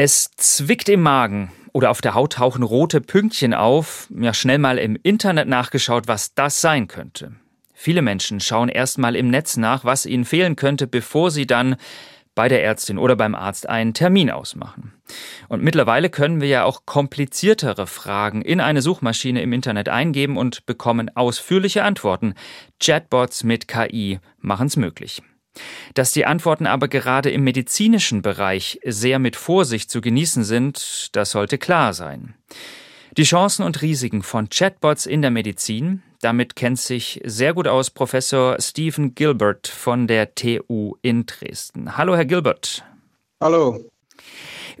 Es zwickt im Magen oder auf der Haut tauchen rote Pünktchen auf. Ja, schnell mal im Internet nachgeschaut, was das sein könnte. Viele Menschen schauen erst mal im Netz nach, was ihnen fehlen könnte, bevor sie dann bei der Ärztin oder beim Arzt einen Termin ausmachen. Und mittlerweile können wir ja auch kompliziertere Fragen in eine Suchmaschine im Internet eingeben und bekommen ausführliche Antworten. Chatbots mit KI machen es möglich. Dass die Antworten aber gerade im medizinischen Bereich sehr mit Vorsicht zu genießen sind, das sollte klar sein. Die Chancen und Risiken von Chatbots in der Medizin, damit kennt sich sehr gut aus Professor Stephen Gilbert von der TU in Dresden. Hallo, Herr Gilbert. Hallo.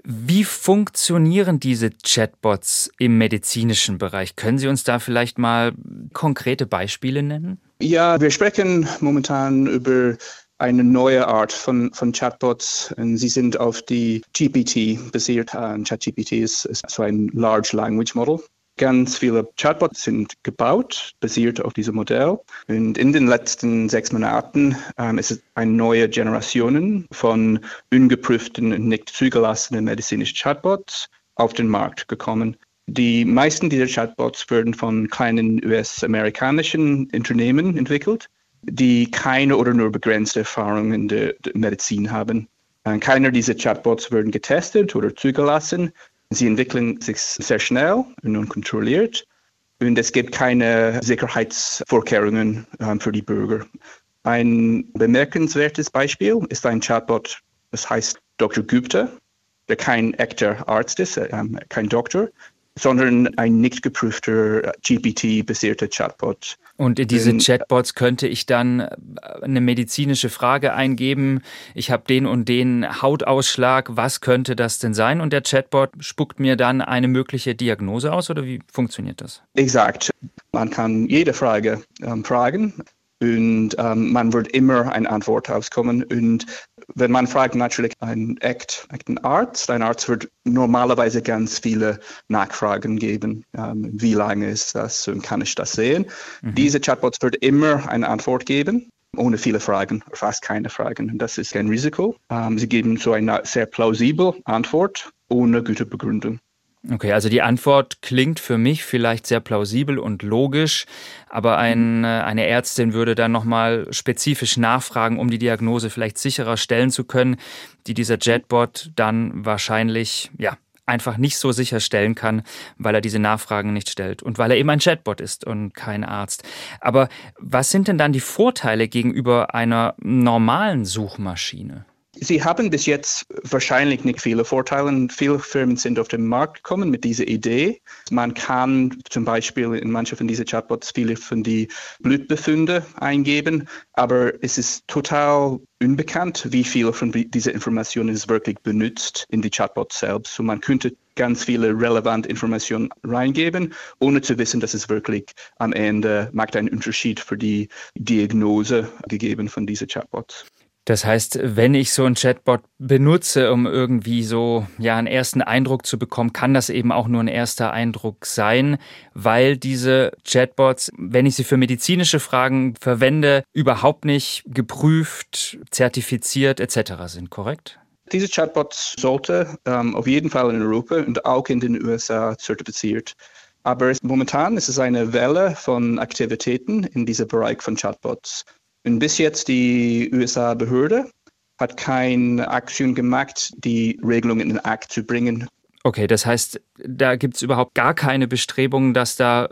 Wie funktionieren diese Chatbots im medizinischen Bereich? Können Sie uns da vielleicht mal konkrete Beispiele nennen? Ja, wir sprechen momentan über eine neue Art von, von Chatbots. Sie sind auf die GPT basiert. ChatGPT ist, ist so ein Large Language Model. Ganz viele Chatbots sind gebaut, basiert auf diesem Modell. Und in den letzten sechs Monaten ähm, ist es eine neue Generation von ungeprüften und nicht zugelassenen medizinischen Chatbots auf den Markt gekommen. Die meisten dieser Chatbots werden von kleinen US-amerikanischen Unternehmen entwickelt die keine oder nur begrenzte Erfahrung in der, der Medizin haben. Äh, keiner dieser Chatbots werden getestet oder zugelassen. Sie entwickeln sich sehr schnell und unkontrolliert. Und es gibt keine Sicherheitsvorkehrungen ähm, für die Bürger. Ein bemerkenswertes Beispiel ist ein Chatbot, das heißt Dr. Gupta, der kein echter Arzt ist, äh, kein Doktor, sondern ein nicht geprüfter GPT-basierter Chatbot. Und in diese Chatbots könnte ich dann äh, eine medizinische Frage eingeben. Ich habe den und den Hautausschlag. Was könnte das denn sein? Und der Chatbot spuckt mir dann eine mögliche Diagnose aus oder wie funktioniert das? Exakt. Man kann jede Frage ähm, fragen und ähm, man wird immer eine Antwort auskommen. Und wenn man fragt, natürlich einen echt, echten Arzt, ein Arzt wird normalerweise ganz viele Nachfragen geben. Ähm, wie lange ist das und kann ich das sehen? Mhm. Diese Chatbots wird immer eine Antwort geben ohne viele Fragen, fast keine Fragen. Und das ist kein Risiko. Ähm, sie geben so eine sehr plausible Antwort ohne gute Begründung. Okay, also die Antwort klingt für mich vielleicht sehr plausibel und logisch, aber ein, äh, eine Ärztin würde dann nochmal spezifisch nachfragen, um die Diagnose vielleicht sicherer stellen zu können, die dieser Jetbot dann wahrscheinlich, ja, einfach nicht so sicherstellen kann, weil er diese Nachfragen nicht stellt und weil er eben ein Chatbot ist und kein Arzt. Aber was sind denn dann die Vorteile gegenüber einer normalen Suchmaschine? Sie haben bis jetzt wahrscheinlich nicht viele Vorteile. Viele Firmen sind auf den Markt gekommen mit dieser Idee. Man kann zum Beispiel in manchen von diesen Chatbots viele von die Blutbefunde eingeben, aber es ist total unbekannt, wie viele von diesen Informationen es wirklich benutzt in die Chatbots selbst. So man könnte ganz viele relevante Informationen reingeben, ohne zu wissen, dass es wirklich am Ende macht einen Unterschied für die Diagnose gegeben von diesen Chatbots. Das heißt, wenn ich so ein Chatbot benutze, um irgendwie so ja einen ersten Eindruck zu bekommen, kann das eben auch nur ein erster Eindruck sein, weil diese Chatbots, wenn ich sie für medizinische Fragen verwende, überhaupt nicht geprüft, zertifiziert etc. sind, korrekt? Diese Chatbots sollte ähm, auf jeden Fall in Europa und auch in den USA zertifiziert. Aber momentan ist es eine Welle von Aktivitäten in diesem Bereich von Chatbots. Und bis jetzt die USA-Behörde hat keine Aktion gemacht, die Regelung in den Akt zu bringen. Okay, das heißt, da gibt es überhaupt gar keine Bestrebungen, dass da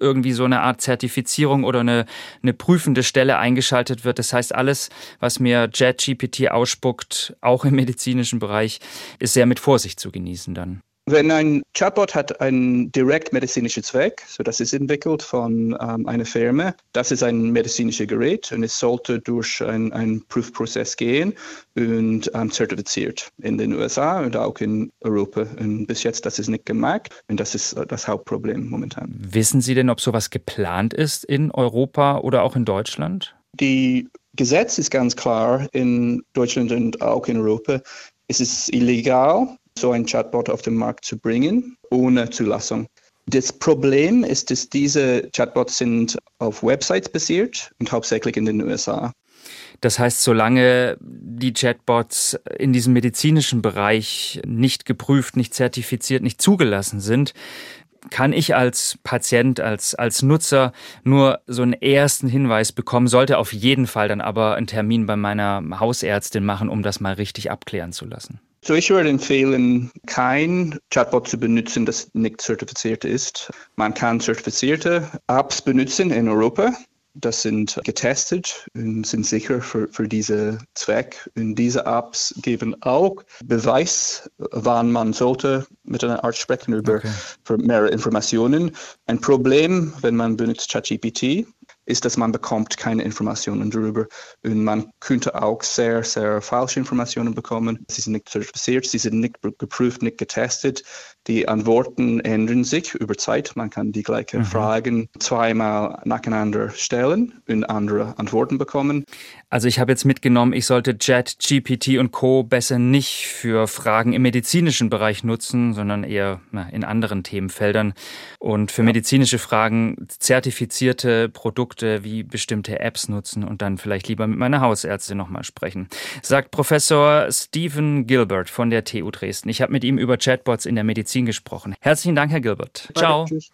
irgendwie so eine Art Zertifizierung oder eine, eine prüfende Stelle eingeschaltet wird. Das heißt, alles, was mir JetGPT ausspuckt, auch im medizinischen Bereich, ist sehr mit Vorsicht zu genießen dann. Wenn ein Chatbot hat einen direkt medizinischen Zweck, so das ist entwickelt von ähm, einer Firma, das ist ein medizinisches Gerät und es sollte durch einen Prüfprozess gehen und ähm, zertifiziert in den USA und auch in Europa. Und bis jetzt das ist nicht gemacht und das ist das Hauptproblem momentan. Wissen Sie denn, ob sowas geplant ist in Europa oder auch in Deutschland? Die Gesetz ist ganz klar in Deutschland und auch in Europa. Es ist illegal, so ein Chatbot auf den Markt zu bringen, ohne Zulassung. Das Problem ist, dass diese Chatbots sind auf Websites basiert und hauptsächlich in den USA. Das heißt, solange die Chatbots in diesem medizinischen Bereich nicht geprüft, nicht zertifiziert, nicht zugelassen sind, kann ich als Patient, als, als Nutzer nur so einen ersten Hinweis bekommen, sollte auf jeden Fall dann aber einen Termin bei meiner Hausärztin machen, um das mal richtig abklären zu lassen. So, ich würde empfehlen, kein Chatbot zu benutzen, das nicht zertifiziert ist. Man kann zertifizierte Apps benutzen in Europa. Das sind getestet und sind sicher für, für diesen Zweck. Und diese Apps geben auch Beweis, wann man sollte mit einer Art sprechen über okay. für mehr Informationen. Ein Problem, wenn man benutzt ChatGPT, ist, dass man bekommt keine Informationen darüber. Und man könnte auch sehr, sehr falsche Informationen bekommen. Sie sind nicht zertifiziert, sie sind nicht geprüft, nicht getestet. Die Antworten ändern sich über Zeit. Man kann die gleichen mhm. Fragen zweimal nacheinander stellen und andere Antworten bekommen. Also ich habe jetzt mitgenommen, ich sollte Chat, GPT und Co. besser nicht für Fragen im medizinischen Bereich nutzen, sondern eher na, in anderen Themenfeldern. Und für medizinische Fragen zertifizierte Produkte wie bestimmte Apps nutzen und dann vielleicht lieber mit meiner Hausärztin nochmal sprechen. Sagt Professor Stephen Gilbert von der TU Dresden. Ich habe mit ihm über Chatbots in der Medizin gesprochen. Herzlichen Dank, Herr Gilbert. Ciao. Tschüss.